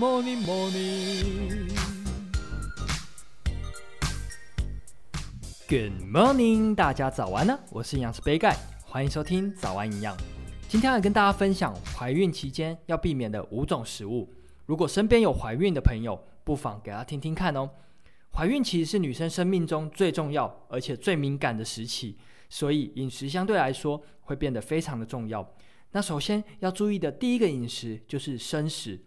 morning, morning. Good morning，大家早安呢！我是营养师杯盖，欢迎收听早安营养。今天要跟大家分享怀孕期间要避免的五种食物。如果身边有怀孕的朋友，不妨给他听听看哦。怀孕期是女生生命中最重要而且最敏感的时期，所以饮食相对来说会变得非常的重要。那首先要注意的第一个饮食就是生食。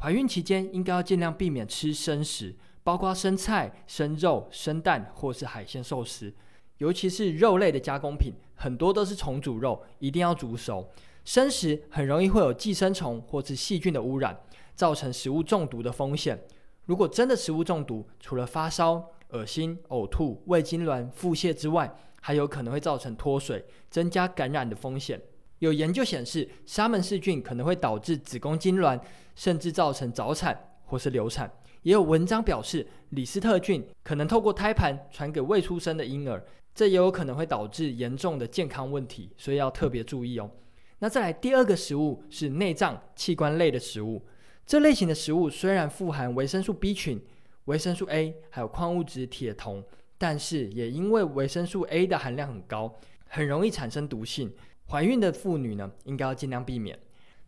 怀孕期间应该要尽量避免吃生食，包括生菜、生肉、生蛋或是海鲜寿司，尤其是肉类的加工品，很多都是重组肉，一定要煮熟。生食很容易会有寄生虫或是细菌的污染，造成食物中毒的风险。如果真的食物中毒，除了发烧、恶心、呕吐、胃痉挛、腹泻之外，还有可能会造成脱水，增加感染的风险。有研究显示，沙门氏菌可能会导致子宫痉挛，甚至造成早产或是流产。也有文章表示，李斯特菌可能透过胎盘传给未出生的婴儿，这也有可能会导致严重的健康问题，所以要特别注意哦。那再来第二个食物是内脏器官类的食物，这类型的食物虽然富含维生素 B 群、维生素 A，还有矿物质铁、铜，但是也因为维生素 A 的含量很高，很容易产生毒性。怀孕的妇女呢，应该要尽量避免。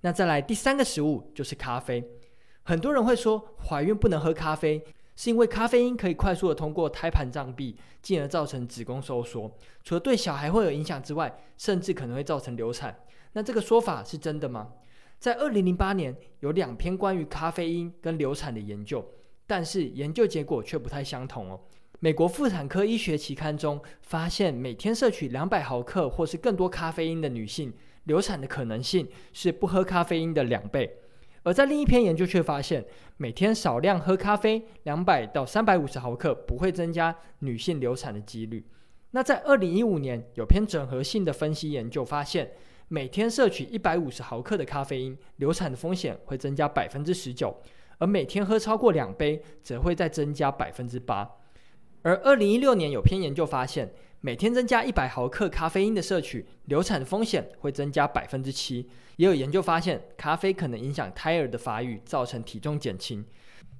那再来第三个食物就是咖啡。很多人会说，怀孕不能喝咖啡，是因为咖啡因可以快速的通过胎盘障壁，进而造成子宫收缩。除了对小孩会有影响之外，甚至可能会造成流产。那这个说法是真的吗？在二零零八年，有两篇关于咖啡因跟流产的研究，但是研究结果却不太相同哦。美国妇产科医学期刊中发现，每天摄取两百毫克或是更多咖啡因的女性，流产的可能性是不喝咖啡因的两倍。而在另一篇研究却发现，每天少量喝咖啡两百到三百五十毫克不会增加女性流产的几率。那在二零一五年，有篇整合性的分析研究发现，每天摄取一百五十毫克的咖啡因，流产的风险会增加百分之十九，而每天喝超过两杯，则会再增加百分之八。而二零一六年有篇研究发现，每天增加一百毫克咖啡因的摄取，流产的风险会增加百分之七。也有研究发现，咖啡可能影响胎儿的发育，造成体重减轻。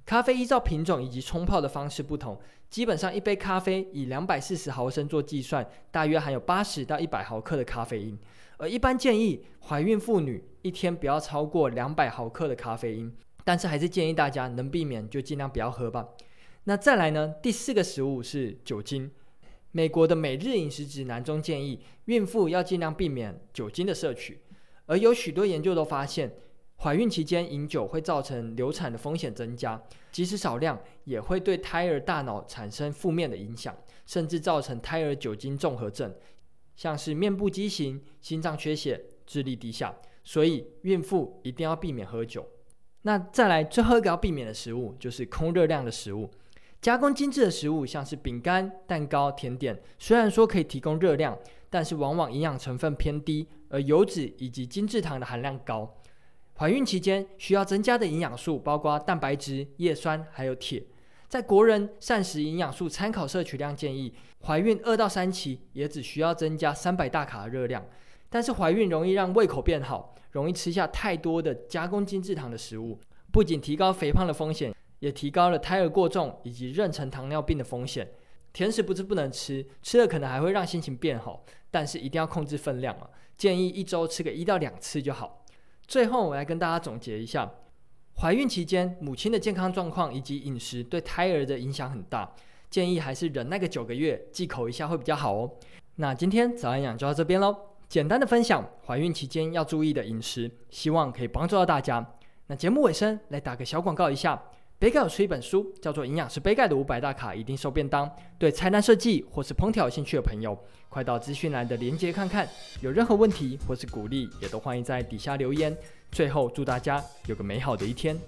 咖啡依照品种以及冲泡的方式不同，基本上一杯咖啡以两百四十毫升做计算，大约含有八十到一百毫克的咖啡因。而一般建议怀孕妇女一天不要超过两百毫克的咖啡因，但是还是建议大家能避免就尽量不要喝吧。那再来呢？第四个食物是酒精。美国的每日饮食指南中建议，孕妇要尽量避免酒精的摄取。而有许多研究都发现，怀孕期间饮酒会造成流产的风险增加，即使少量也会对胎儿大脑产生负面的影响，甚至造成胎儿酒精综合症，像是面部畸形、心脏缺血、智力低下。所以孕妇一定要避免喝酒。那再来最后一个要避免的食物就是空热量的食物。加工精致的食物，像是饼干、蛋糕、甜点，虽然说可以提供热量，但是往往营养成分偏低，而油脂以及精制糖的含量高。怀孕期间需要增加的营养素包括蛋白质、叶酸还有铁。在国人膳食营养素参考摄取量建议，怀孕二到三期也只需要增加三百大卡的热量。但是怀孕容易让胃口变好，容易吃下太多的加工精制糖的食物，不仅提高肥胖的风险。也提高了胎儿过重以及妊娠糖尿病的风险。甜食不是不能吃，吃了可能还会让心情变好，但是一定要控制分量啊！建议一周吃个一到两次就好。最后，我来跟大家总结一下：怀孕期间，母亲的健康状况以及饮食对胎儿的影响很大，建议还是忍耐个九个月，忌口一下会比较好哦。那今天早安养就到这边喽，简单的分享怀孕期间要注意的饮食，希望可以帮助到大家。那节目尾声来打个小广告一下。杯盖有出一本书，叫做《营养师杯盖的五百大卡一定瘦便当》。对菜单设计或是烹调有兴趣的朋友，快到资讯栏的链接看看。有任何问题或是鼓励，也都欢迎在底下留言。最后，祝大家有个美好的一天。